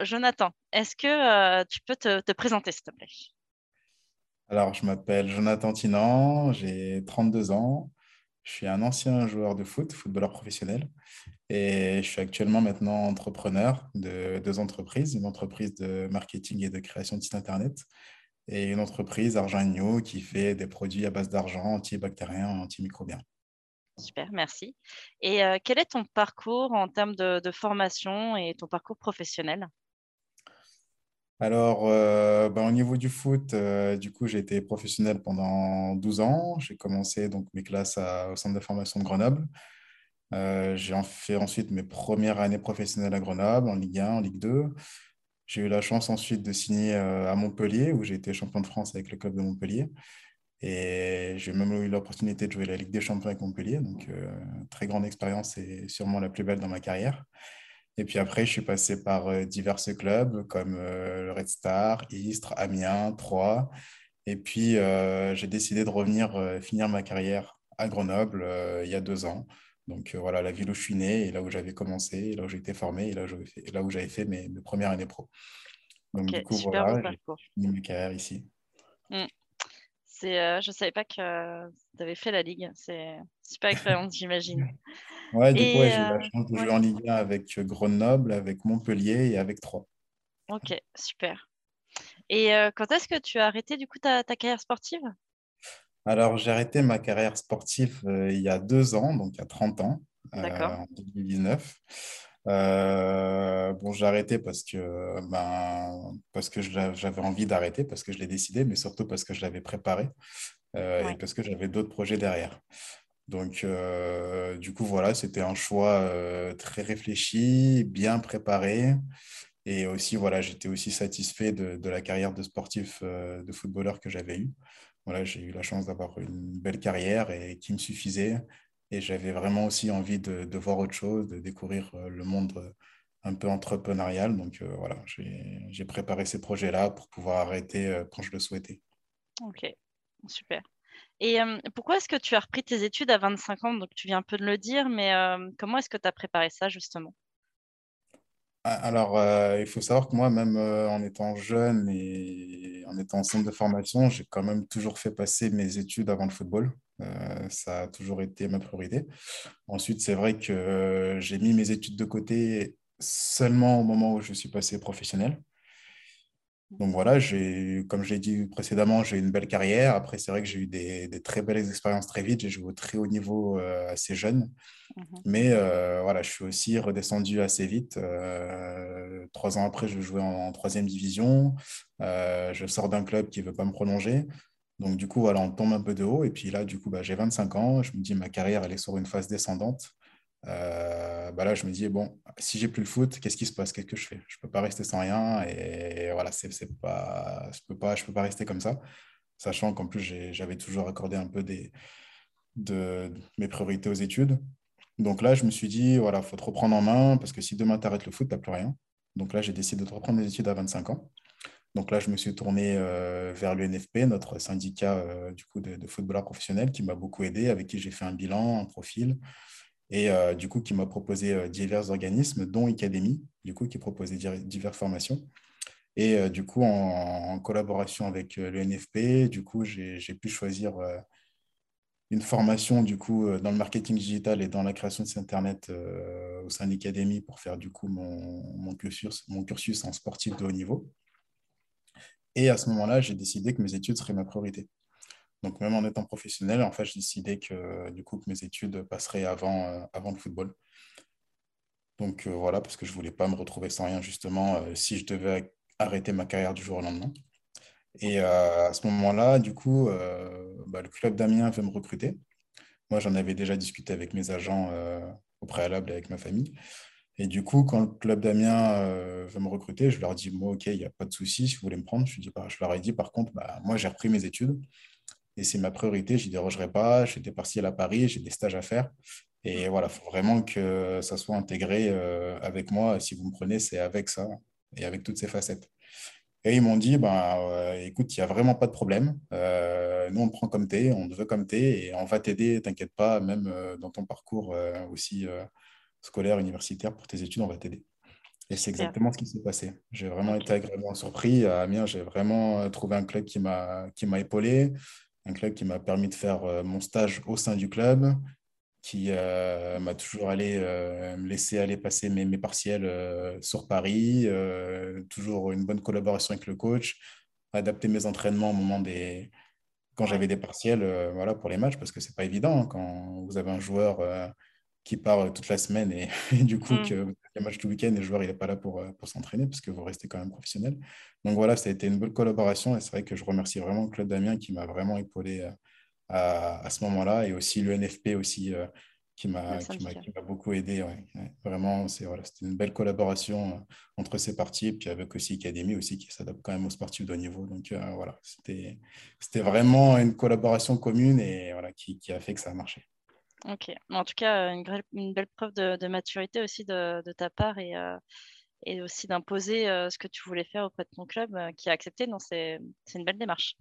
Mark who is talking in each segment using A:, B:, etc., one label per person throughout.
A: Jonathan, est-ce que euh, tu peux te, te présenter, s'il te plaît?
B: Alors, je m'appelle Jonathan Tinan, j'ai 32 ans. Je suis un ancien joueur de foot, footballeur professionnel. Et je suis actuellement maintenant entrepreneur de deux entreprises, une entreprise de marketing et de création de site Internet et une entreprise Argent New qui fait des produits à base d'argent antibactériens, antimicrobiens.
A: Super, merci. Et euh, quel est ton parcours en termes de, formation et ton parcours professionnel?
B: Alors, euh, ben, au niveau du foot, euh, du coup, j'ai été professionnel pendant 12 ans. J'ai commencé donc mes classes au centre de formation de Grenoble. J'ai fait ensuite mes premières années professionnelles à Grenoble, en Ligue 1, en Ligue 2. J'ai eu la chance ensuite de signer à Montpellier, où j'ai été champion de France avec le club de Montpellier. Et j'ai même eu l'opportunité de jouer la Ligue des Champions avec Montpellier. Donc, euh, très grande expérience et sûrement la plus belle dans ma carrière. Et puis après, je suis passé par euh, divers clubs comme euh, le Red Star, Istres, Amiens, Troyes. Et puis, euh, j'ai décidé de revenir finir ma carrière à Grenoble il y a deux ans. Donc voilà, la ville où je suis né, et là où j'avais commencé, et là où j'ai été formé, et là où j'avais fait, mes, mes premières années pro. Donc du coup, voilà, j'ai fini ma carrière ici.
A: Hmm. C'est, euh, je ne savais pas que tu avais fait la Ligue. C'est super expérience, j'imagine.
B: Ouais, du coup, ouais, j'ai eu la
A: euh,
B: chance de
A: ouais,
B: jouer en Ligue 1 avec Grenoble, avec Montpellier et avec Troyes.
A: ok, super. Et euh, quand est-ce que tu as arrêté du coup ta, ta carrière sportive?
B: Alors, j'ai arrêté ma carrière sportive il y a deux ans, donc il y a 30 ans, en 2019. Euh, bon, j'ai arrêté parce que, ben, parce que j'avais envie d'arrêter, parce que je l'ai décidé, mais surtout parce que je l'avais préparé euh, et parce que j'avais d'autres projets derrière. Donc, euh, du coup, voilà, c'était un choix très réfléchi, bien préparé. Et aussi, voilà, j'étais aussi satisfait de, de la carrière de sportif, de footballeur que j'avais eue. Voilà, j'ai eu la chance d'avoir une belle carrière et qui me suffisait. Et j'avais vraiment aussi envie de, de voir autre chose, de découvrir euh, le monde euh, un peu entrepreneurial. Donc euh, voilà, j'ai, préparé ces projets-là pour pouvoir arrêter euh, quand je le souhaitais.
A: Ok, super. Et euh, pourquoi est-ce que tu as repris tes études à 25 ans? Donc tu viens un peu de le dire, mais comment est-ce que tu as préparé ça justement?
B: Ah, Alors, il faut savoir que moi, même en étant jeune et en étant en centre de formation, j'ai quand même toujours fait passer mes études avant le football. Euh, ça a toujours été ma priorité. Ensuite, c'est vrai que euh, j'ai mis mes études de côté seulement au moment où je suis passé professionnel. Donc voilà, comme je l'ai dit précédemment, j'ai eu une belle carrière. Après, c'est vrai que j'ai eu des, des très belles expériences très vite. J'ai joué au très haut niveau euh, assez jeune.
A: Mhm.
B: Mais euh, voilà, je suis aussi redescendu assez vite. Euh, trois ans après, je jouais en, en troisième division. Je sors d'un club qui ne veut pas me prolonger. Donc, du coup, voilà, on tombe un peu de haut. Et puis là, du coup, bah, j'ai 25 ans. Je me dis, ma carrière, elle est sur une phase descendante. Euh, bah là, je me dis, bon, si j'ai plus le foot, qu'est-ce qui se passe? Qu'est-ce que je fais? Je ne peux pas rester sans rien. Et voilà, c'est, pas, je ne peux pas, peux pas rester comme ça. Sachant qu'en plus, j'avais toujours accordé un peu des, de mes priorités aux études. Donc là, je me suis dit, voilà, il faut te reprendre en main parce que si demain tu arrêtes le foot, tu n'as plus rien. Donc là, j'ai décidé de reprendre mes études à 25 ans. Donc là, je me suis tourné euh, vers l'UNFP, notre syndicat euh, du coup, de, footballeurs professionnels, qui m'a beaucoup aidé, avec qui j'ai fait un bilan, un profil, et euh, du coup, qui m'a proposé divers organismes, dont Academy, du coup, qui proposait diverses formations. Et du coup, en, collaboration avec l'UNFP, du coup, j'ai pu choisir une formation du coup dans le marketing digital et dans la création de site internet au sein de l'Académie pour faire du coup mon cursus en sportif de haut niveau. Et à ce moment-là, j'ai décidé que mes études seraient ma priorité. Donc même en étant professionnel, en fait, j'ai décidé que du coup que mes études passeraient avant, euh, avant le football. Donc euh, voilà, parce que je voulais pas me retrouver sans rien justement euh, si je devais arrêter ma carrière du jour au lendemain. Et à ce moment-là, du coup, bah, le club d'Amiens veut me recruter. Moi, j'en avais déjà discuté avec mes agents au préalable et avec ma famille. Et du coup, quand le club d'Amiens euh, veut me recruter, je leur dis, moi, OK, il n'y a pas de souci, si vous voulez me prendre. Je, dis, bah, je leur ai dit, par contre, bah, moi, j'ai repris mes études et c'est ma priorité, je n'y dérogerai pas. J'étais partiel à Paris, j'ai des stages à faire. Et voilà, il faut vraiment que ça soit intégré euh, avec moi. Si vous me prenez, c'est avec ça et avec toutes ces facettes. Et ils m'ont dit, ben, euh, écoute, il n'y a vraiment pas de problème. Euh, nous, on te prend comme t'es, on te veut comme t'es et on va t'aider, t'inquiète pas, même euh, dans ton parcours aussi, scolaire, universitaire, pour tes études, on va t'aider. Et c'est exactement ce qui s'est passé. J'ai vraiment été agréablement surpris. À Amiens, j'ai vraiment euh, trouvé un club qui m'a épaulé, un club qui m'a permis de faire euh, mon stage au sein du club, qui euh, m'a toujours allé euh, me laisser aller passer mes, mes partiels euh, sur Paris, toujours une bonne collaboration avec le coach, adapter mes entraînements au moment des quand j'avais des partiels voilà, pour les matchs, parce que c'est pas évident hein, quand vous avez un joueur qui part euh, toute la semaine et, et du coup
A: Mm.
B: que vous avez match tout le week-end et le joueur n'est pas là pour, euh, pour s'entraîner parce que vous restez quand même professionnel. Donc voilà, ça a été une bonne collaboration et c'est vrai que je remercie vraiment Claude Damien qui m'a vraiment épaulé euh, à, à ce moment-là et aussi le NFP aussi euh, qui m'a qui m'a
A: syndicat.
B: qui m'a beaucoup aidé. ouais. Ouais. Vraiment, c'est voilà, c'était une belle collaboration entre ces parties et puis avec aussi Académie aussi qui s'adapte quand même aux sportifs de haut niveau. Donc euh, voilà, c'était c'était vraiment une collaboration commune et voilà, qui, qui a fait que ça a marché.
A: Ok. En tout cas, euh, une, belle preuve de, de maturité aussi de, de ta part et, euh, et aussi d'imposer euh, ce que tu voulais faire auprès de ton club euh, qui a accepté. Donc, c'est, une belle démarche.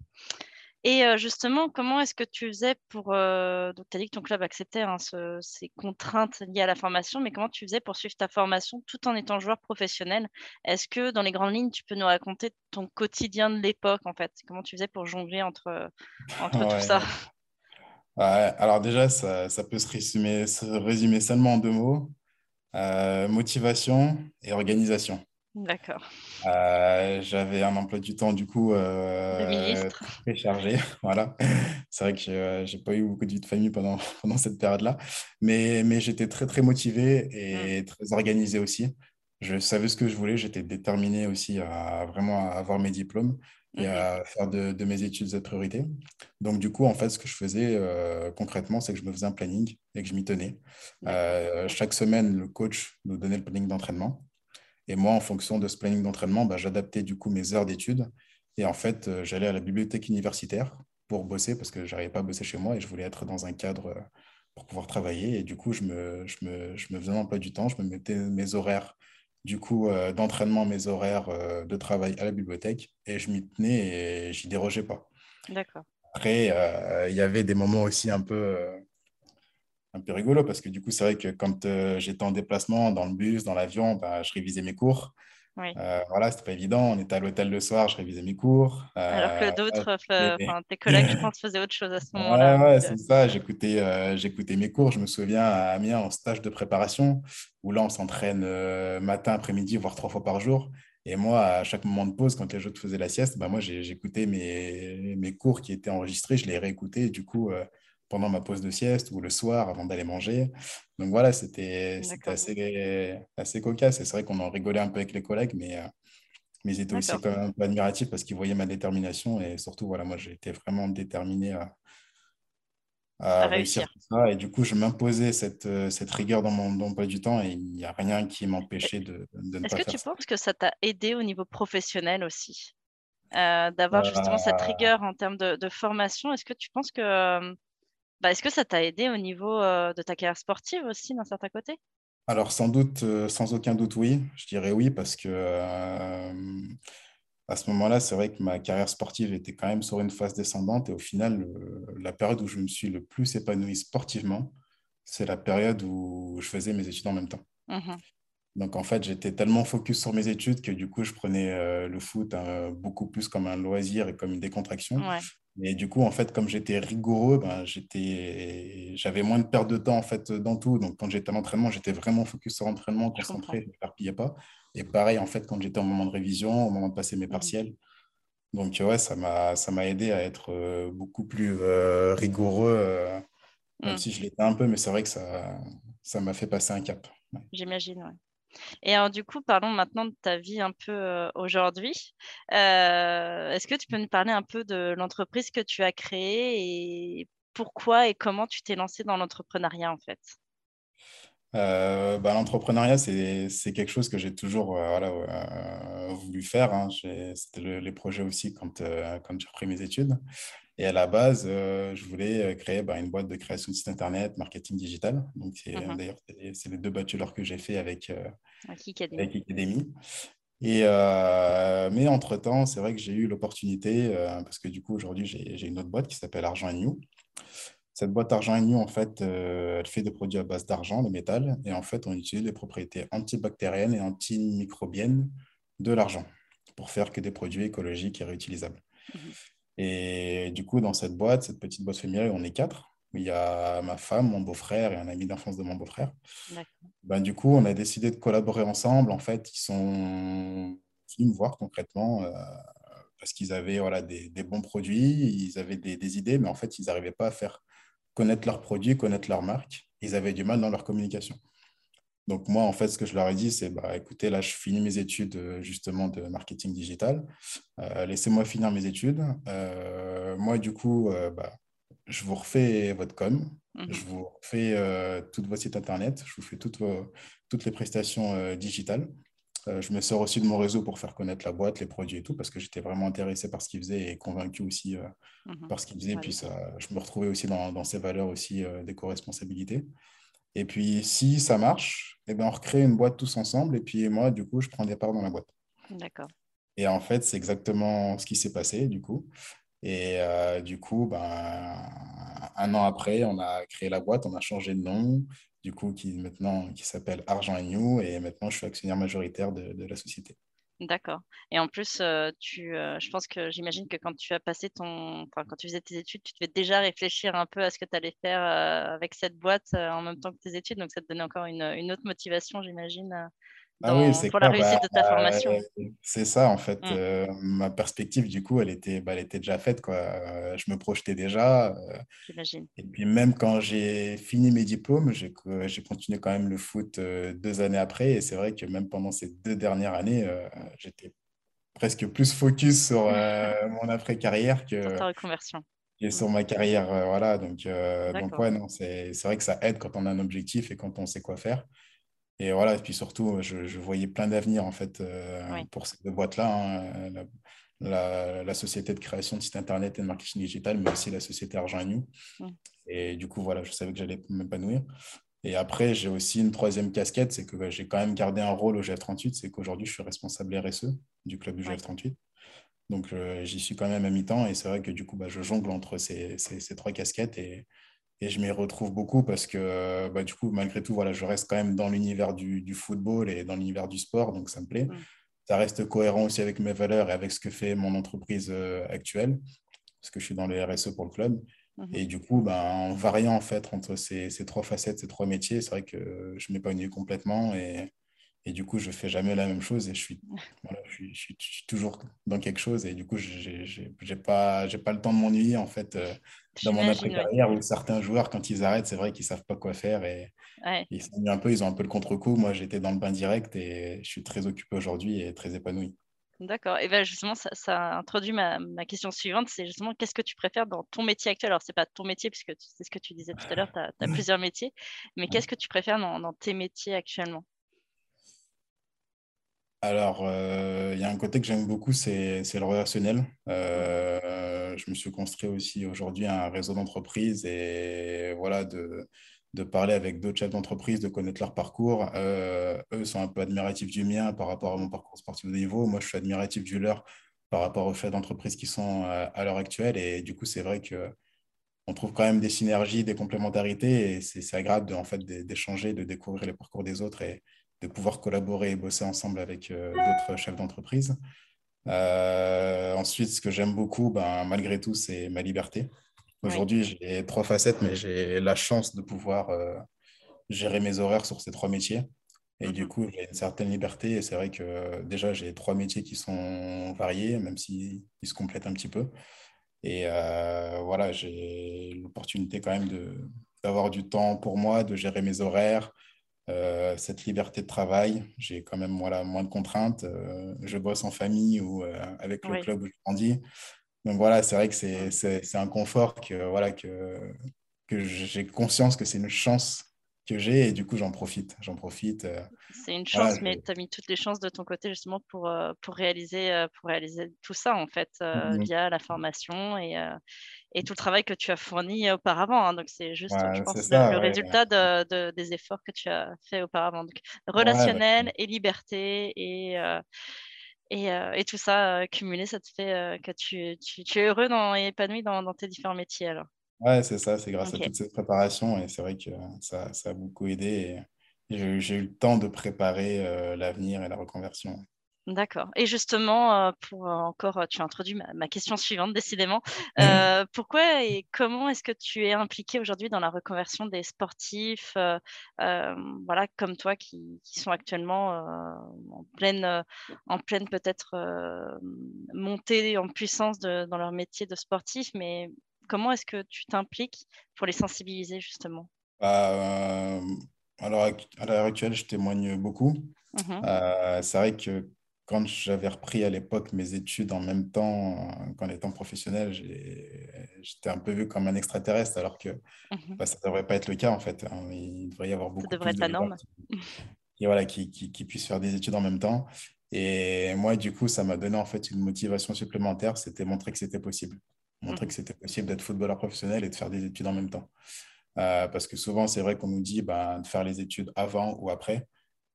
A: Et justement, comment est-ce que tu faisais pour... Donc, tu as dit que ton club acceptait hein, ce- ces contraintes liées à la formation, mais comment tu faisais pour suivre ta formation tout en étant joueur professionnel? Est-ce que, dans les grandes lignes, tu peux nous raconter ton quotidien de l'époque, en fait? Comment tu faisais pour jongler entre, entre tout ça?
B: Ouais. Alors déjà, ça, ça peut se résumer, se résumer seulement en deux mots. Euh, motivation et organisation.
A: D'accord.
B: Euh, j'avais un emploi du temps du coup euh, très chargé. Voilà. C'est vrai que j'ai pas eu beaucoup de vie de famille pendant, pendant cette période-là. Mais, mais j'étais très très motivé et très organisé aussi. Je savais ce que je voulais. J'étais déterminé aussi à vraiment à avoir mes diplômes et à faire de, de mes études cette priorité. Donc du coup, en fait, ce que je faisais euh, concrètement, c'est que je me faisais un planning et que je m'y tenais. Euh, chaque semaine, le coach nous donnait le planning d'entraînement. Et moi, en fonction de ce planning d'entraînement, bah, j'adaptais du coup mes heures d'études. Et en fait, euh, j'allais à la bibliothèque universitaire pour bosser parce que je n'arrivais pas à bosser chez moi et je voulais être dans un cadre pour pouvoir travailler. Et du coup, je me, je me, je me faisais un emploi du temps, je me mettais mes horaires du coup euh, d'entraînement, mes horaires euh, de travail à la bibliothèque et je m'y tenais et j'y dérogeais pas.
A: D'accord.
B: Après, euh, il y avait des moments aussi un peu, un peu rigolo parce que du coup, c'est vrai que quand j'étais en déplacement dans le bus, dans l'avion, bah, je révisais mes cours.
A: Oui.
B: Euh, voilà, c'était pas évident. On était à l'hôtel le soir, je révisais mes cours.
A: Alors que
B: Euh,
A: d'autres, euh, tes collègues, je pense, faisaient autre chose à ce
B: Ouais,
A: moment-là.
B: ouais,
A: euh,
B: c'est ça. J'écoutais euh, j'écoutais mes cours. Je me souviens à Amiens en stage de préparation où là, on s'entraîne euh, matin, après-midi, voire trois fois par jour. Et moi, à chaque moment de pause, quand les autres faisaient la sieste, bah, moi, j'écoutais mes, mes cours qui étaient enregistrés. Je les réécoutais du coup euh, pendant ma pause de sieste ou le soir avant d'aller manger. Donc voilà, c'était assez, assez cocasse. Et c'est vrai qu'on en rigolait un peu avec les collègues, mais, euh, mais ils étaient aussi quand même un peu admiratifs parce qu'ils voyaient ma détermination. Et surtout, voilà, moi, j'étais vraiment déterminé à
A: À
B: à réussir
A: réussir.
B: tout ça. Et du coup, je m'imposais cette, cette rigueur dans mon emploi du temps et il n'y a rien qui m'empêchait de, de ne
A: Est-ce
B: pas
A: que
B: faire
A: tu
B: ça.
A: penses que ça t'a aidé au niveau professionnel aussi, euh, d'avoir justement cette
B: Euh,
A: rigueur en termes de, de formation? Est-ce que tu penses que, bah, est-ce que ça t'a aidé au niveau euh, de ta carrière sportive aussi, d'un certain côté?
B: alors, sans doute, euh, sans aucun doute, oui. Je dirais oui parce que euh, à ce moment-là, c'est vrai que ma carrière sportive était quand même sur une phase descendante et au final, la période où je me suis le plus épanoui sportivement, c'est la période où je faisais mes études en même temps.
A: Mhm.
B: Donc en fait, j'étais tellement focus sur mes études que du coup, je prenais le foot euh, beaucoup plus comme un loisir et comme une décontraction.
A: Ouais,
B: Et du coup, en fait, comme j'étais rigoureux, ben, j'étais... j'avais moins de perte de temps en fait dans tout. Donc quand j'étais à l'entraînement, j'étais vraiment focus sur l'entraînement, concentré, je ne m'éparpillais pas. Et pareil, en fait, quand j'étais au moment de révision, au moment de passer mes
A: Mhm.
B: partiels. Donc ouais, ça m'a, ça m'a aidé à être euh, beaucoup plus euh, rigoureux, euh, même
A: Mm.
B: si je l'étais un peu, mais c'est vrai que ça, ça m'a fait passer un cap. Ouais.
A: J'imagine, ouais. Et alors, du coup, parlons maintenant de ta vie un peu euh, aujourd'hui. Euh, est-ce que tu peux nous parler un peu de l'entreprise que tu as créée et pourquoi et comment tu t'es lancé dans l'entrepreneuriat en fait?
B: Euh, bah, l'entrepreneuriat, c'est, quelque chose que j'ai toujours euh, voilà, euh, voulu faire. hein. C'était le- les projets aussi quand, euh, quand j'ai repris mes études. Et à la base, je voulais créer bah, une boîte de création de site internet, marketing digital. Donc,
A: Mhm.
B: d'ailleurs, c'est les, deux bachelors que j'ai fait avec, avec Academy. Et, mais entre-temps, c'est vrai que j'ai eu l'opportunité, parce que du coup, aujourd'hui, j'ai, j'ai une autre boîte qui s'appelle Argent New. Cette boîte Argent New, en fait, euh, elle fait des produits à base d'argent, de métal, et en fait, on utilise les propriétés antibactériennes et antimicrobiennes de l'argent pour faire que des produits écologiques et réutilisables. Mhm. Et du coup, dans cette boîte, cette petite boîte familiale, on est quatre. Il y a ma femme, mon beau-frère et un ami d'enfance de mon beau-frère. Ben, du coup, on a décidé de collaborer ensemble. En fait, ils sont venus me voir concrètement euh, parce qu'ils avaient voilà, des, bons produits, ils avaient des, idées, mais en fait, ils n'arrivaient pas à faire connaître leurs produits, connaître leur marque. Ils avaient du mal dans leur communication. Donc moi, en fait, ce que je leur ai dit, c'est, bah, écoutez, là, je finis mes études euh, justement de marketing digital. Euh, laissez-moi finir mes études. moi, du coup, bah, je vous refais votre com, mhm. je vous refais euh, tout votre site internet, je vous fais toutes, toutes les prestations euh, digitales. Euh, je me sors aussi de mon réseau pour faire connaître la boîte, les produits et tout, parce que j'étais vraiment intéressé par ce qu'ils faisaient et convaincu aussi mhm. par ce qu'ils faisaient. puis ça, je me retrouvais aussi dans, dans ces valeurs aussi d'éco-responsabilité. Et puis, si ça marche, eh ben, on recrée une boîte tous ensemble. Et puis, moi, du coup, je prends des parts dans la boîte.
A: D'accord.
B: Et en fait, c'est exactement ce qui s'est passé, du coup. Et euh, du coup, ben, un an après, on a créé la boîte, on a changé de nom, du coup, qui qui s'appelle Argent New, et maintenant je suis actionnaire majoritaire de, la société.
A: D'accord. Et en plus, euh, tu, euh, je pense que j'imagine que quand tu as passé ton, enfin, quand tu faisais tes études, tu devais déjà réfléchir un peu à ce que tu allais faire avec cette boîte en même temps que tes études. Donc, ça te donnait encore une autre motivation, j'imagine, ah oui, pour la réussite de ta bah, formation.
B: c'est ça, en fait. Mmh. Euh, ma perspective, du coup, elle était, bah, elle était déjà faite. Quoi. Euh, je me projetais déjà. Euh,
A: J'imagine.
B: Et puis, même quand j'ai fini mes diplômes, j'ai continué quand même le foot deux années après. Et c'est vrai que même pendant ces deux dernières années, j'étais presque plus focus sur mon après-carrière que.
A: Sur ta reconversion.
B: Et sur ma carrière, voilà. Donc, donc ouais, non, c'est vrai que ça aide quand on a un objectif et quand on sait quoi faire. Et voilà, et puis surtout, je, voyais plein d'avenir en fait euh, pour ces deux boîtes-là, hein, la, société de création de sites internet et de marketing digital, mais aussi la société Argent et New. Et du coup, voilà, je savais que j'allais m'épanouir. Et après, j'ai aussi une troisième casquette, c'est que j'ai quand même gardé un rôle au GF38, c'est qu'aujourd'hui, je suis responsable RSE du club du GF38. Donc, euh, j'y suis quand même à mi-temps et c'est vrai que du coup, bah, je jongle entre ces, ces trois casquettes et, et je m'y retrouve beaucoup parce que bah, du coup, malgré tout, voilà, je reste quand même dans l'univers du, football et dans l'univers du sport, donc ça me plaît. Ça reste cohérent aussi avec mes valeurs et avec ce que fait mon entreprise euh, actuelle, parce que je suis dans le RSE pour le club. Mhm. Et du coup, ben, en variant en fait entre ces, ces trois facettes, ces trois métiers, c'est vrai que je m'épanouis complètement et, et du coup, je fais jamais la même chose et je suis, voilà, je suis, je suis, toujours dans quelque chose. Et du coup, je n'ai pas, pas le temps de m'ennuyer en fait euh, dans mon après-carrière où certains joueurs, quand ils arrêtent, c'est vrai qu'ils ne savent pas quoi faire et ils s'ennuient un peu, ils ont un peu le contre-coup. Moi, j'étais dans le bain direct et je suis très occupé aujourd'hui et très épanoui.
A: D'accord. Et bien justement, ça, ça introduit ma, ma, question suivante, c'est justement qu'est-ce que tu préfères dans ton métier actuel? Alors, ce n'est pas ton métier, puisque c'est ce que tu disais tout à l'heure, tu as, plusieurs métiers, mais qu'est-ce que tu préfères dans, dans tes métiers actuellement?
B: Alors, euh, il y a un côté que j'aime beaucoup, c'est le relationnel. Euh, je me suis construit aussi aujourd'hui un réseau d'entreprises et voilà, de, de parler avec d'autres chefs d'entreprise, de connaître leur parcours. Euh, eux sont un peu admiratifs du mien par rapport à mon parcours sportif de niveau. Moi, je suis admiratif du leur par rapport aux chefs d'entreprise qui sont à l'heure actuelle. Et du coup, c'est vrai que on trouve quand même des synergies, des complémentarités et c'est agréable en fait, d'échanger, de découvrir les parcours des autres de pouvoir collaborer et bosser ensemble avec euh, d'autres chefs d'entreprise. Euh, ensuite, ce que j'aime beaucoup, ben, malgré tout, c'est ma liberté. Aujourd'hui, j'ai trois facettes, mais j'ai la chance de pouvoir euh, gérer mes horaires sur ces trois métiers. Et du mhm. coup, j'ai une certaine liberté. Et c'est vrai que déjà, j'ai trois métiers qui sont variés, même s'ils se complètent un petit peu. Et voilà, j'ai l'opportunité quand même d'avoir du temps pour moi, de gérer mes horaires, euh, cette liberté de travail. J'ai quand même voilà, moins de contraintes. Euh, je bosse en famille ou euh, avec le club où je grandis. Donc voilà, c'est vrai que c'est un confort que, voilà, que, que j'ai conscience que c'est une chance que j'ai et du coup j'en profite. J'en profite.
A: c'est une chance, mais tu as mis toutes les chances de ton côté justement pour, pour, réaliser, pour réaliser tout ça en fait mmh via la formation et, et tout le travail que tu as fourni auparavant. Hein. donc, c'est juste, je pense, le, résultat de, des efforts que tu as fait auparavant. Donc, relationnel et liberté et, euh, et, euh, et, tout ça euh, cumulé, ça te fait que tu, tu, es heureux dans, et épanoui dans, dans, tes différents métiers. Alors.
B: Ouais, c'est ça, c'est grâce à toute cette préparation et c'est vrai que ça, ça a beaucoup aidé. Et j'ai eu le temps de préparer l'avenir et la reconversion.
A: D'accord. Et justement, pour encore, tu as introduit ma, question suivante, décidément. pourquoi et comment est-ce que tu es impliqué aujourd'hui dans la reconversion des sportifs, voilà, comme toi, qui, sont actuellement en pleine, en pleine peut-être montée en puissance dans leur métier de sportif, mais comment est-ce que tu t'impliques pour les sensibiliser justement?
B: Bah, alors, à l'heure actuelle, je témoigne beaucoup. Mmh c'est vrai que quand j'avais repris à l'époque mes études en même temps euh, qu'en étant professionnel, j'étais un peu vu comme un extraterrestre, alors que mmh bah, ça ne devrait pas être le cas en fait. Hein. Il devrait y avoir beaucoup
A: ça devrait
B: être
A: la norme.
B: Qui, voilà, qui, qui, puissent faire des études en même temps. Et moi, du coup, ça m'a donné en fait une motivation supplémentaire, c'était montrer que c'était possible. Montrer mmh que c'était possible d'être footballeur professionnel et de faire des études en même temps. Euh, parce que souvent, c'est vrai qu'on nous dit bah, de faire les études avant ou après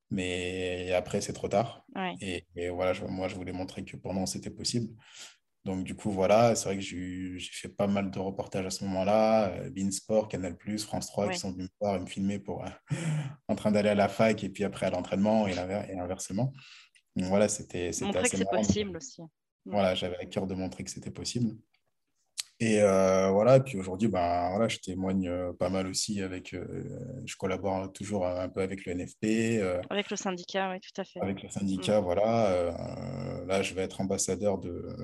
B: mais après, c'est trop tard. Et, voilà, moi, je voulais montrer que pendant, c'était possible. Donc, du coup, voilà, c'est vrai que j'ai fait pas mal de reportages à ce moment-là. Euh, Beansport, Canal, France 3 qui sont venus me voir et me filmer pour, euh, en train d'aller à la fac et puis après à l'entraînement et, et, inversement. Donc, voilà, c'était assez
A: que c'est possible aussi.
B: Voilà, j'avais à cœur de montrer que c'était possible. Et euh, voilà, puis aujourd'hui, ben, voilà, je témoigne euh, pas mal aussi avec, euh, je collabore toujours un peu avec le NFP.
A: avec le syndicat, oui, tout à fait.
B: Avec le syndicat, mm. voilà. là, je vais être ambassadeur de,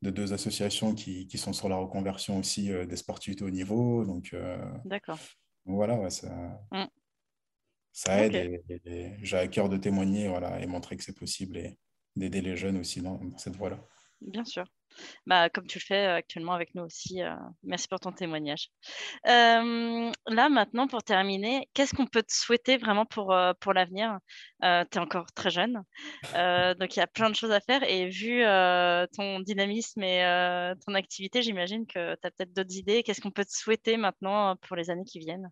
B: de deux associations qui, qui, sont sur la reconversion aussi des sportifs de haut niveau. Donc,
A: D'accord.
B: Voilà, ça, mm. ça aide et, j'ai à cœur de témoigner voilà, et montrer que c'est possible et d'aider les jeunes aussi dans cette voie-là.
A: Bien sûr. Bah, comme tu le fais actuellement avec nous aussi. merci pour ton témoignage. là, maintenant, pour terminer, qu'est-ce qu'on peut te souhaiter vraiment pour, pour l'avenir? Tu es encore très jeune, donc il y a plein de choses à faire. Et vu ton dynamisme et ton activité, j'imagine que tu as peut-être d'autres idées. Qu'est-ce qu'on peut te souhaiter maintenant pour les années qui viennent?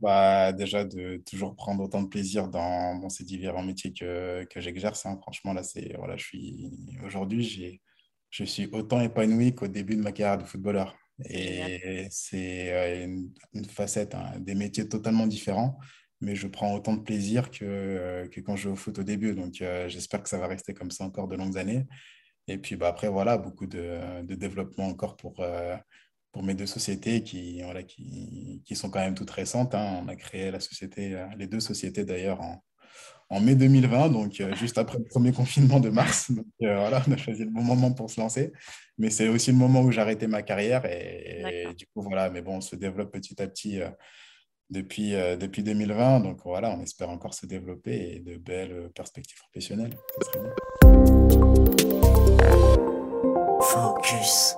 B: Bah, déjà de toujours prendre autant de plaisir dans, ces différents métiers que, que j'exerce. Hein. Franchement, là, c'est voilà, je suis aujourd'hui, j'ai, je suis autant épanoui qu'au début de ma carrière de footballeur. Et c'est euh, une, facette, hein, des métiers totalement différents, mais je prends autant de plaisir que, que quand je joue au foot au début. Donc, euh, j'espère que ça va rester comme ça encore de longues années. Et puis bah, après, voilà, beaucoup de, de développement encore pour, euh, pour mes deux sociétés qui, voilà, qui, qui, sont quand même toutes récentes. Hein. On a créé la société, euh, les deux sociétés d'ailleurs en, en, mai 2020, donc euh, juste après le premier confinement de mars. Donc euh, voilà, on a choisi le bon moment pour se lancer. Mais c'est aussi le moment où j'ai arrêté ma carrière et, du coup, voilà, mais bon, on se développe petit à petit. depuis, depuis 2020. Donc voilà, on espère encore se développer et de belles perspectives professionnelles. Focus.